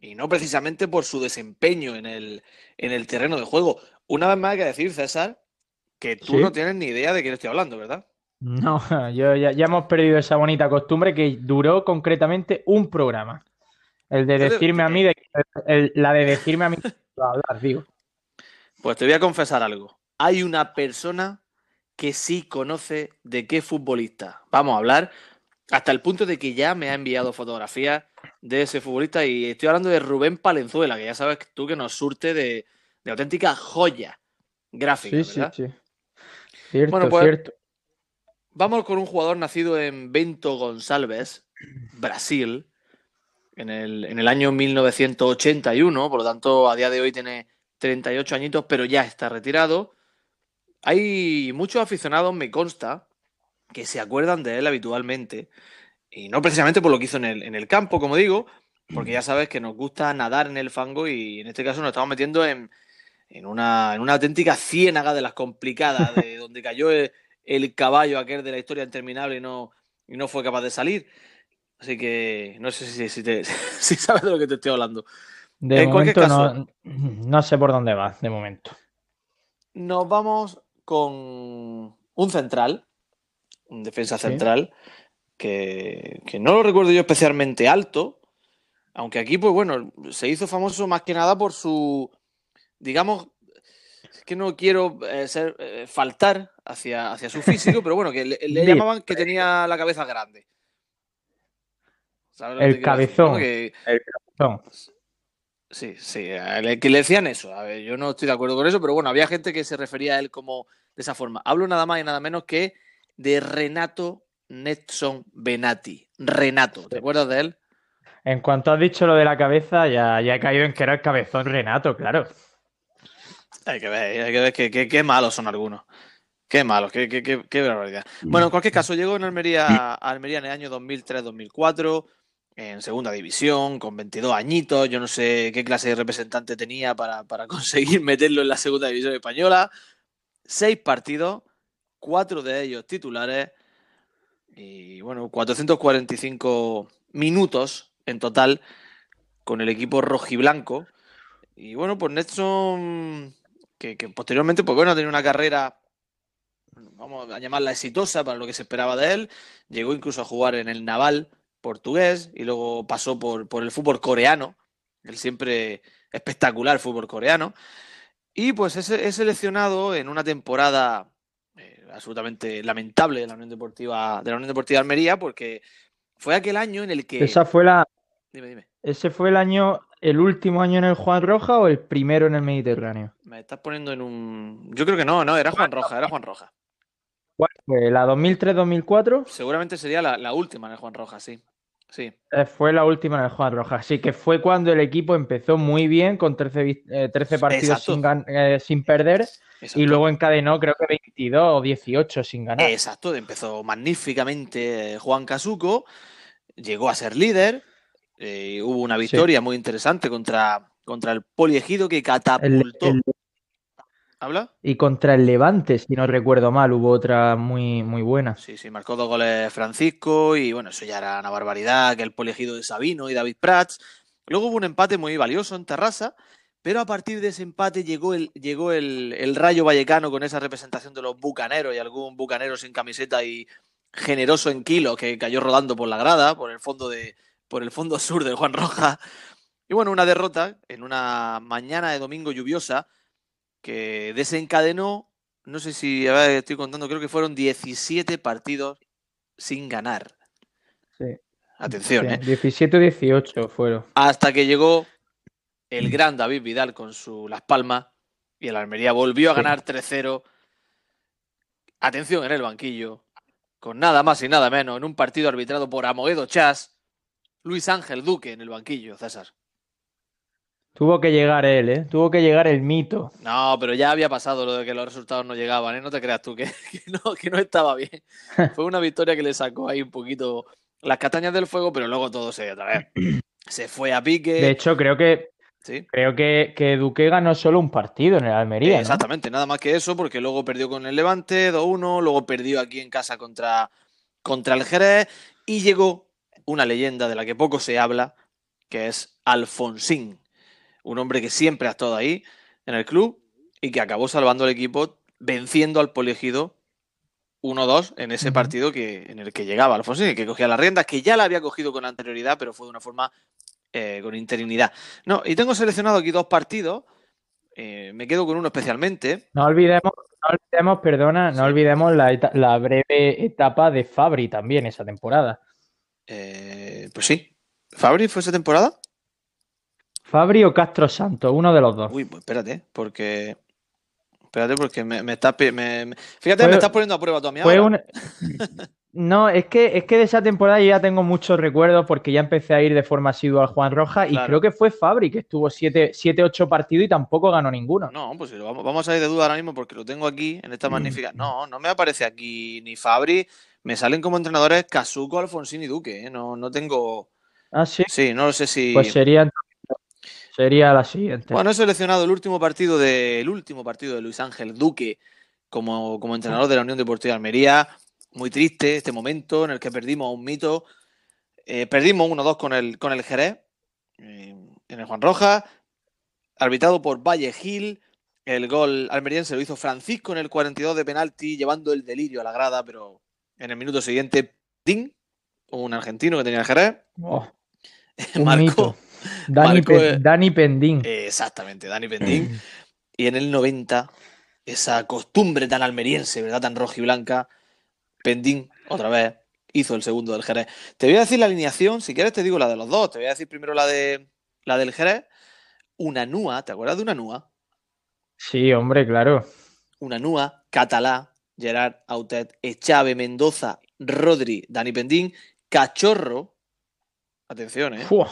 C: y no precisamente por su desempeño en el, en el terreno de juego. Una vez más hay que decir, César, que tú
B: Sí.
C: no tienes ni idea de quién estoy hablando, ¿verdad?
B: No, <laughs> yo ya, ya hemos perdido esa bonita costumbre que duró concretamente un programa. El de decirme a mí, de, el- la de decirme a mí de hablar, digo.
C: Pues te voy a confesar algo. Hay una persona que sí conoce de qué futbolista vamos a hablar, hasta el punto de que ya me ha enviado fotografías de ese futbolista y estoy hablando de Rubén Palenzuela, que ya sabes tú que nos surte de, de auténtica joya gráfica,
B: Sí, sí,
C: ¿verdad?
B: sí. Cierto,
C: Bueno, pues-
B: cierto.
C: Vamos con un jugador nacido en Bento Gonçalves, Brasil, en el, en el año 1981, por lo tanto a día de hoy tiene 38 añitos, pero ya está retirado. Hay muchos aficionados, me consta, que se acuerdan de él habitualmente, y no precisamente por lo que hizo en el, en el campo, como digo, porque ya sabes que nos gusta nadar en el fango y en este caso nos estamos metiendo en, en una, en una auténtica ciénaga de las complicadas, de <laughs> donde cayó el, el caballo aquel de la historia interminable y no, y no fue capaz de salir. Así que no sé si, si, te- <laughs> si sabes de lo que te estoy hablando.
B: De
C: en cualquier caso-
B: no, no sé por dónde va, de momento.
C: Nos vamos con un central, un defensa
B: Sí.
C: central, que, que no lo recuerdo yo especialmente alto, aunque aquí, pues bueno, se hizo famoso más que nada por su, digamos, que no quiero eh, ser, eh, faltar hacia, hacia su físico, pero bueno, que le, llamaban que tenía la cabeza grande. ¿Sabes lo que
B: El
C: decir, no?
B: cabezón.
C: Que-
B: El cabezón.
C: Sí, sí, que le decían eso. A ver, yo no estoy de acuerdo con eso, pero bueno, había gente que se refería a él como de esa forma. Hablo nada más y nada menos que de Renato Netson Benati. Renato, ¿te acuerdas de él?
B: En cuanto has dicho lo de la cabeza, ya, ya he caído en que era el cabezón Renato, claro.
C: Hay que ver, hay que ver qué, malos son algunos. Qué malos, qué, qué, qué- qué barbaridad. Bueno, en cualquier caso, llegó en Almería, a Almería en el año 2003-2004, en segunda división, con 22 añitos. Yo no sé qué clase de representante tenía para, para <laughs> conseguir meterlo en la segunda división española. Seis partidos, cuatro de ellos titulares y bueno, 445 minutos en total con el equipo rojiblanco. Y bueno, pues Netson, que, que posteriormente, pues bueno, tenido una carrera, vamos a llamarla exitosa para lo que se esperaba de él. Llegó incluso a jugar en el Naval portugués y luego pasó por, por el fútbol coreano, el siempre espectacular fútbol coreano. Y pues es, es seleccionado en una temporada eh, absolutamente lamentable de la Unión Deportiva de la Unión Deportiva de Almería porque fue aquel año en el que
B: Esa fue la,
C: dime, dime,
B: ese fue el año, el último año en el Juan Roja o el primero en el Mediterráneo.
C: Me estás poniendo en un yo creo que no, no, era Juan Roja, era Juan Roja.
B: ¿Cuál fue? ¿La 2003-2004?
C: Seguramente sería la, la última en el Juan Roja, sí. Sí,
B: Eh, Fue la última en el Juan Roja. Así que fue cuando el equipo empezó muy bien, con 13, vi- eh, 13 partidos sin, gan- eh, sin perder,
C: exacto.
B: y luego encadenó creo que 22 o 18 sin ganar.
C: Exacto, empezó magníficamente eh, Juan Casuco, llegó a ser líder, eh, hubo una victoria muy interesante contra, contra el Poliegido que
B: El-
C: catapultó.
B: el-
C: ¿Habla?
B: y contra el Levante, si no recuerdo mal, hubo otra muy, muy buena.
C: Sí, sí, marcó dos goles Francisco y bueno, eso ya era una barbaridad, que el Poliegido de Sabino y David Prats. Luego hubo un empate muy valioso en Terrassa, pero a partir de ese empate llegó el, llegó el, el Rayo Vallecano con esa representación de los bucaneros y algún bucanero sin camiseta y, generoso en kilos que cayó rodando por la grada, por el fondo de, por el fondo <laughs> sur del Juan Roja. Y bueno, una derrota en una mañana de domingo lluviosa que desencadenó, no sé si a ver, estoy contando, creo que fueron 17 partidos sin ganar.
B: Sí.
C: Atención,
B: Sí,
C: ¿eh?
B: 17 o 18 fueron.
C: Hasta que llegó el gran David Vidal con su Las Palmas y el Almería volvió a
B: Sí.
C: ganar 3-0. Atención en el banquillo, con nada más y nada menos, en un partido arbitrado por Amoedo Chas, Luis Ángel Duque en el banquillo, César.
B: Tuvo que llegar él, ¿eh? Tuvo que llegar el mito.
C: No, pero ya había pasado lo de que los resultados no llegaban, ¿eh? No te creas tú que, <laughs> que no, que no estaba bien. <laughs> Fue una victoria que le sacó ahí un poquito las castañas del fuego, pero luego todo se otra vez. <clears throat> Se fue a pique.
B: De hecho, creo que
C: sí.
B: creo que, que Duque ganó solo un partido en el Almería.
C: Exactamente, nada más que eso, porque luego perdió con el Levante 2-1, luego perdió aquí en casa contra, contra el Jerez y llegó una leyenda de la que poco se habla, que es Alfonsín, un hombre que siempre ha estado ahí en el club y que acabó salvando al equipo venciendo al Poliegido 1-2 en ese partido que, en el que llegaba Alfonsín, y que cogía las riendas, que ya la había cogido con anterioridad, pero fue de una forma eh, con interinidad. No, y tengo seleccionado aquí dos partidos. eh, me quedo con uno especialmente.
B: No olvidemos, no olvidemos, perdona, no olvidemos la, la breve etapa de Fabri también esa temporada.
C: Eh, pues sí. ¿Fabri fue esa temporada?
B: Fabri o Castro Santos, uno de los dos.
C: Uy, pues espérate, porque. Espérate, porque me, me está. pe- me- me- Fíjate,
B: Fue-
C: me estás poniendo a prueba tú a mí
B: Fue
C: ahora.
B: un... <laughs> No, es que, es que de esa temporada yo ya tengo muchos recuerdos porque ya empecé a ir de forma asidua al Juan Roja y
C: Claro.
B: creo que fue Fabri que estuvo 7, 8 partidos y tampoco ganó ninguno.
C: No, pues vamos, vamos a ir de duda ahora mismo porque lo tengo aquí en
B: Mm.
C: esta magnífica. No, no me aparece aquí ni Fabri. Me salen como entrenadores Casuco, Alfonsín y Duque. ¿eh? No, no tengo.
B: Ah, sí.
C: Sí, no lo sé si.
B: Pues sería, sería la siguiente.
C: Bueno, he seleccionado el último partido de, el último partido de Luis Ángel Duque como, como entrenador de la Unión Deportiva de Almería. Muy triste este momento en el que perdimos a un mito. Eh, perdimos 1-2 con el, con el Jerez eh, en el Juan Roja. Arbitrado por Valle Gil. El gol almeriense lo hizo Francisco en el 42 de penalti, llevando el delirio a la grada, pero en el minuto siguiente, Din, un argentino que tenía el Jerez,
B: Oh, <laughs>
C: marcó.
B: Dani,
C: marcó,
B: Pe- Dani Pendín.
C: eh, Exactamente, Dani Pendín. y en el 90, esa costumbre tan almeriense, ¿verdad? Tan roja y blanca, Pendín, otra vez, hizo el segundo del Jerez. Te voy a decir la alineación, si quieres te digo la de los dos. Te voy a decir primero la de la del Jerez. Una Nua, ¿te acuerdas de una Nua?
B: Sí, hombre, claro.
C: Una Nua, Catalá, Gerard Autet, Echave, Mendoza, Rodri, Dani Pendín, Cachorro, atención, ¿eh?
B: Fua.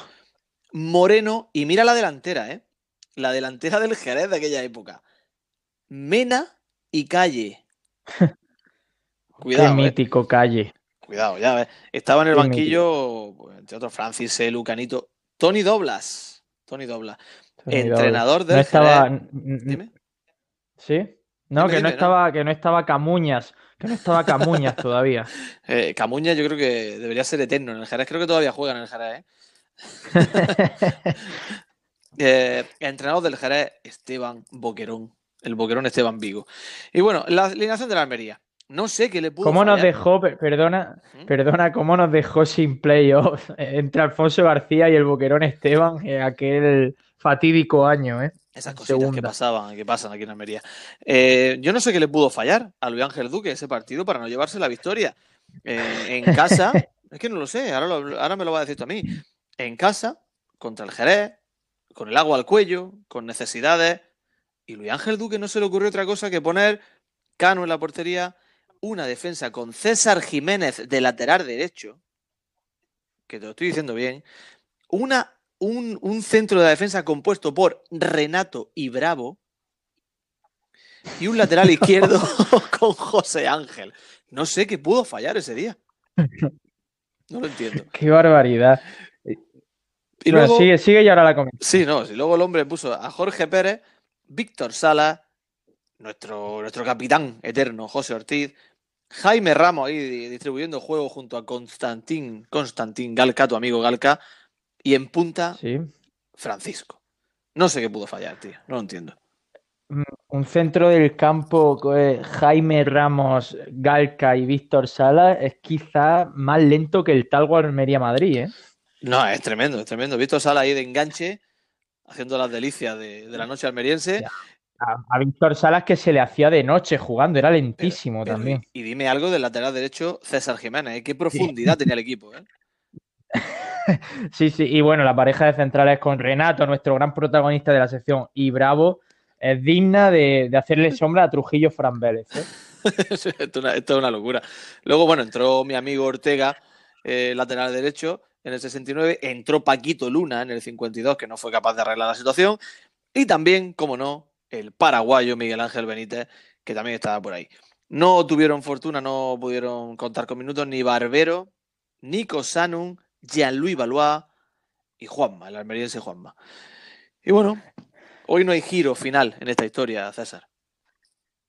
C: Moreno, y mira la delantera, ¿eh? La delantera del Jerez de aquella época. Mena y Calle. <laughs> Cuidado,
B: Qué
C: eh.
B: mítico calle.
C: Cuidado, ya ves. Estaba en el
B: Qué
C: banquillo, pues, entre otros, Francis C. Lucanito. Tony Doblas. Tony Doblas.
B: Tony
C: Entrenador
B: Doblas.
C: del
B: No estaba.
C: Jerez. Dime.
B: ¿Sí? No,
C: Dime,
B: que
C: dime,
B: no
C: ¿no?
B: estaba, que no estaba Camuñas, que no estaba Camuñas <laughs> todavía.
C: Eh, Camuña yo creo que debería ser eterno en el Jerez. Creo que todavía juega en el Jerez, ¿eh? <laughs> Eh, entrenador del Jerez, Esteban Boquerón. El Boquerón Esteban Vigo. Y bueno, la alineación de la Almería. No sé qué le pudo
B: ¿Cómo nos dejó, per- perdona,
C: ¿Mm?
B: perdona, cómo nos dejó sin playoff <laughs> entre Alfonso García y el Boquerón Esteban en aquel fatídico año, ¿eh?
C: Esas cositas que pasaban, que pasan aquí en Almería. Eh, yo no sé qué le pudo fallar a Luis Ángel Duque ese partido para no llevarse la victoria. Eh, en casa, <laughs> es que no lo sé, ahora, lo- ahora me lo va a decir tú a mí. En casa, contra el Jerez, con el agua al cuello, con necesidades. Y Luis Ángel Duque no se le ocurrió otra cosa que poner Cano en la portería, una defensa con César Jiménez de lateral derecho, que te lo estoy diciendo bien, una, un, un centro de la defensa compuesto por Renato y Bravo y un lateral <laughs> izquierdo <laughs> con José Ángel. No sé qué pudo fallar ese día. <laughs> No lo entiendo.
B: Qué barbaridad.
C: Y
B: Bueno,
C: luego,
B: sigue, sigue y ahora la comento.
C: sí, no, si luego el hombre puso a Jorge Pérez, Víctor Sala, nuestro, nuestro capitán eterno, José Ortiz, Jaime Ramos ahí di- distribuyendo juego junto a Constantín, Constantín Galca, tu amigo Galca, y en punta
B: Sí.
C: Francisco. No sé qué pudo fallar, tío, no lo entiendo.
B: mm, un centro del campo, eh, Jaime Ramos, Galca y Víctor Sala, es quizá más lento que el Talgo Almería Madrid, ¿eh?
C: No, es tremendo, es tremendo. Víctor Sala ahí de enganche, haciendo las delicias de, de la noche almeriense.
B: A, a Víctor Salas que se le hacía de noche jugando, era lentísimo
C: Pero,
B: también.
C: Y dime algo del lateral derecho, César Jiménez. ¿eh? ¿Qué profundidad tenía el equipo? ¿eh? <laughs>
B: Sí, sí, y bueno, la pareja de centrales con Renato, nuestro gran protagonista de la sección, y Bravo, es digna de, de hacerle sombra a Trujillo Fran Vélez. ¿eh? <laughs>
C: esto, es una, esto es una locura. Luego, bueno, entró mi amigo Ortega, eh, lateral derecho, en el 69. Entró Paquito Luna en el 52, que no fue capaz de arreglar la situación. Y también, como no, el paraguayo Miguel Ángel Benítez, que también estaba por ahí. No tuvieron fortuna, no pudieron contar con minutos ni Barbero, Nico Sanun, Jean-Louis Valois y Juanma, el almeriense Juanma. Y bueno, hoy no hay giro final en esta historia, César.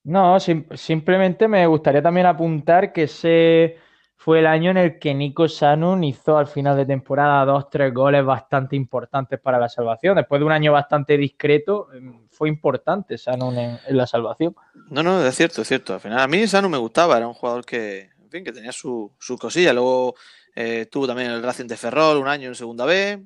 B: No, sim- simplemente me gustaría también apuntar que ese fue el año en el que Nico Sanun hizo al final de temporada dos, tres goles bastante importantes para la salvación. Después de un año bastante discreto, em, fue importante Sanun en, en la salvación.
C: No, no, es cierto, es cierto. Al final, a mí Sanu me gustaba, era un jugador que, en fin, que tenía su- sus cosillas. Luego eh, estuvo también en el Racing de Ferrol un año en Segunda B.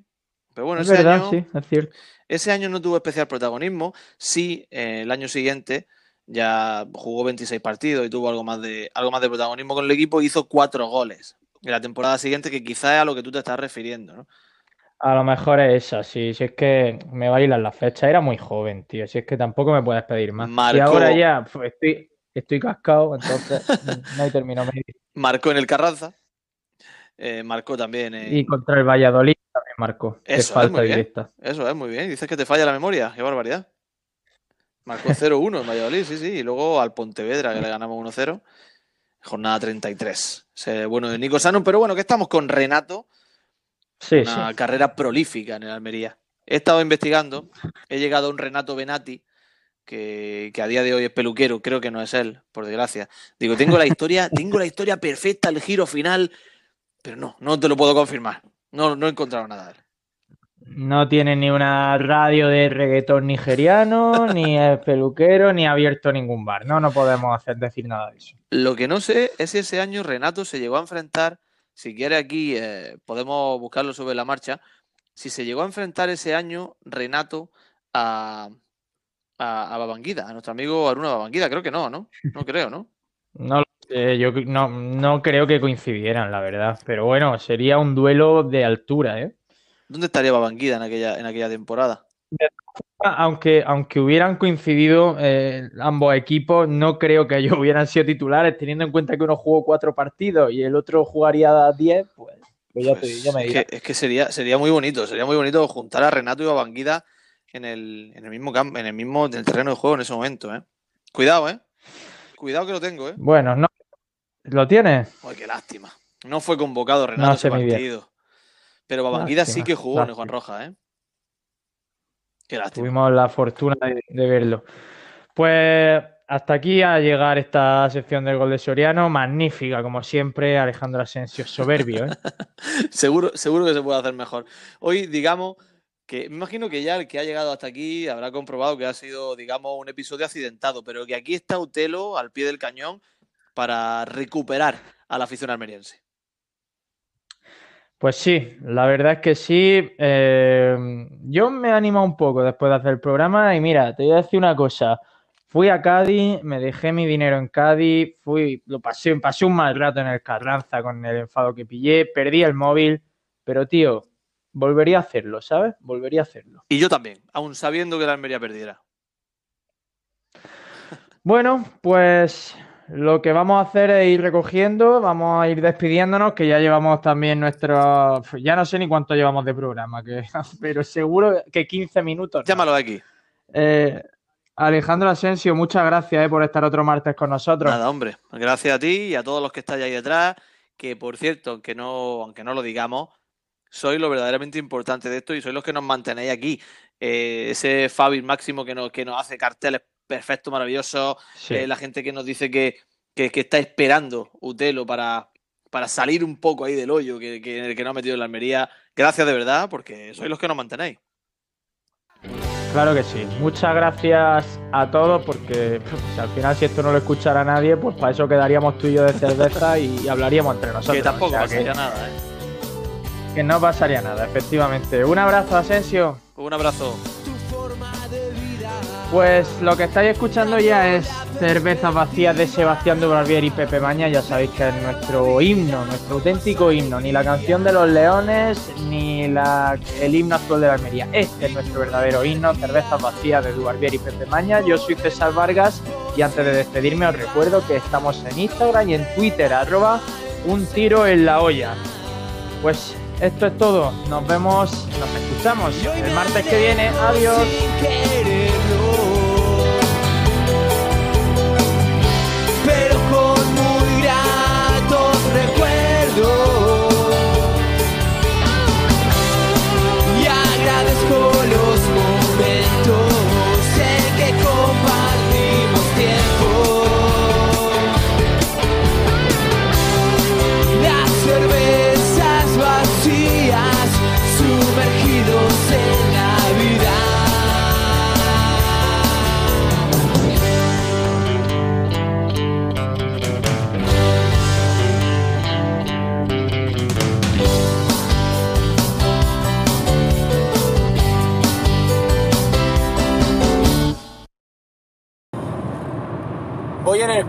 C: Pero bueno,
B: Es
C: ese
B: verdad,
C: año,
B: sí, es cierto.
C: ese año no tuvo especial protagonismo. Sí, eh, el año siguiente ya jugó 26 partidos y tuvo algo más de, algo más de protagonismo con el equipo y hizo cuatro goles. En la temporada siguiente, que quizás es a lo que tú te estás refiriendo, ¿no?
B: A lo mejor es esa, sí. Si es que me bailan las fechas, era muy joven, tío. Si es que tampoco me puedes pedir más. Y
C: Marcó-
B: ahora ya pues, estoy, estoy cascado, entonces no hay término medio. <laughs>
C: Marcó en el Carranza, eh, marcó también en...
B: Y contra el Valladolid también marcó.
C: Eso es,
B: falta
C: muy bien.
B: directa.
C: Eso es, muy bien. Dices que te falla la memoria. Qué barbaridad. Marcó 0-1 en Valladolid, sí, sí. Y luego al Pontevedra, que le ganamos 1-0. Jornada 33. Ese bueno de Nico Sano. Pero bueno, que estamos con Renato.
B: Sí,
C: Una
B: sí.
C: carrera prolífica en el Almería. He estado investigando. He llegado a un Renato Benati. Que, que a día de hoy es peluquero, creo que no es él, por desgracia. Digo, tengo la historia, <laughs> tengo la historia perfecta, el giro final, pero no, no te lo puedo confirmar. No, no he encontrado nada de él.
B: No tiene ni una radio de reggaetón nigeriano, <laughs> ni es peluquero, ni ha abierto ningún bar. No, no podemos hacer decir nada de eso.
C: Lo que no sé es si ese año Renato se llegó a enfrentar, si quiere aquí eh, podemos buscarlo sobre la marcha, si se llegó a enfrentar ese año Renato a, a, a Babanguida, a nuestro amigo Aruna Babanguida, creo que no, ¿no? No creo, ¿no? <laughs>
B: No lo sé, yo no, no creo que coincidieran, la verdad. Pero bueno, sería un duelo de altura, ¿eh?
C: ¿Dónde estaría Babanguida en aquella, en aquella temporada?
B: Aunque, aunque hubieran coincidido eh, ambos equipos, no creo que ellos <laughs> hubieran sido titulares, teniendo en cuenta que uno jugó cuatro partidos y el otro jugaría diez, pues, pues ya, te, ya me
C: es que, es que sería, sería muy bonito, sería muy bonito juntar a Renato y Babanguida en el, en el mismo campo, en el mismo en el terreno de juego en ese momento, ¿eh? Cuidado, ¿eh? Cuidado que lo tengo, ¿eh?
B: Bueno, no. ¿Lo tienes?
C: Ay, qué lástima. No fue convocado Renato
B: No
C: ese
B: bien.
C: Pero Babanguida sí
B: Lástima,
C: que jugó en el Juan
B: lástima.
C: Roja, ¿eh? Qué lástima.
B: Tuvimos la fortuna de, de verlo. Pues hasta aquí a llegar esta sección del gol de Soriano. Magnífica, como siempre, Alejandro Asensio, soberbio, ¿eh? <laughs>
C: Seguro, seguro que se puede hacer mejor. Hoy, digamos, que me imagino que ya el que ha llegado hasta aquí habrá comprobado que ha sido, digamos, un episodio accidentado, pero que aquí está Utelo al pie del cañón para recuperar a la afición almeriense.
B: Pues sí, la verdad es que sí. Eh, yo me he animado un poco después de hacer el programa y mira, te voy a decir una cosa. Fui a Cádiz, me dejé mi dinero en Cádiz, fui, lo pasé, pasé un mal rato en el Carranza con el enfado que pillé, perdí el móvil, pero tío, volvería a hacerlo, ¿sabes? Volvería a hacerlo.
C: Y yo también, aún sabiendo que la Almería perdiera.
B: Bueno, pues lo que vamos a hacer es ir recogiendo, vamos a ir despidiéndonos, que ya llevamos también nuestro, ya no sé ni cuánto llevamos de programa, que, <laughs> pero seguro que 15 minutos. ¿no?
C: Llámalo aquí.
B: Eh, Alejandro Asensio, muchas gracias eh, por estar otro martes con nosotros.
C: Nada, hombre. Gracias a ti y a todos los que estáis ahí detrás, que por cierto, aunque no, aunque no lo digamos, sois lo verdaderamente importante de esto y sois los que nos mantenéis aquí. Eh, ese Fabi máximo que nos, que nos hace carteles perfectos, maravillosos,
B: Sí.
C: eh, la gente que nos dice que, que, que está esperando Utelo para, para salir un poco ahí del hoyo que, que, en el que nos ha metido en la Almería. Gracias de verdad, porque sois los que nos mantenéis.
B: Claro que sí. Muchas gracias a todos porque pues, al final si esto no lo escuchara nadie, pues para eso quedaríamos tú y yo de cerveza y hablaríamos entre nosotros.
E: Que tampoco
B: O sea,
E: pasaría nada, ¿eh?
B: que no pasaría nada, efectivamente. Un abrazo, Asensio.
E: Un abrazo.
B: Pues lo que estáis escuchando ya es Cervezas Vacías de Sebastián Dubarbier y Pepe Maña. Ya sabéis que es nuestro himno, nuestro auténtico himno. Ni la canción de los leones, ni el himno actual de la Almería. Este es nuestro verdadero himno, Cervezas Vacías de Dubarbier y Pepe Maña. Yo soy César Vargas y antes de despedirme os recuerdo que estamos en Instagram y en Twitter, arroba un tiro en la olla. Pues esto es todo. Nos vemos, nos escuchamos el martes que viene. Adiós.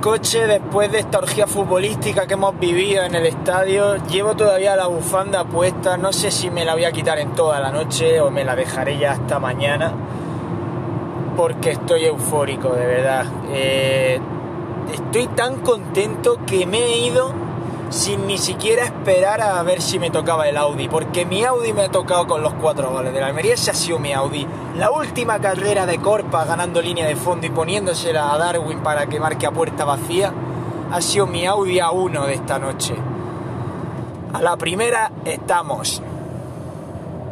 B: Coche después de esta orgía futbolística que hemos vivido en el estadio. Llevo todavía la bufanda puesta. No sé si me la voy a quitar en toda la noche o me la dejaré ya hasta mañana. Porque estoy eufórico, de verdad. Eh, estoy tan contento que me he ido sin ni siquiera esperar a ver si me tocaba el Audi. Porque mi Audi me ha tocado con los cuatro goles de la Almería. Ese ha sido mi Audi. La última carrera de Corpa ganando línea de fondo y poniéndosela a Darwin para que marque a puerta vacía ha sido mi Audi A1 de esta noche. A la primera estamos.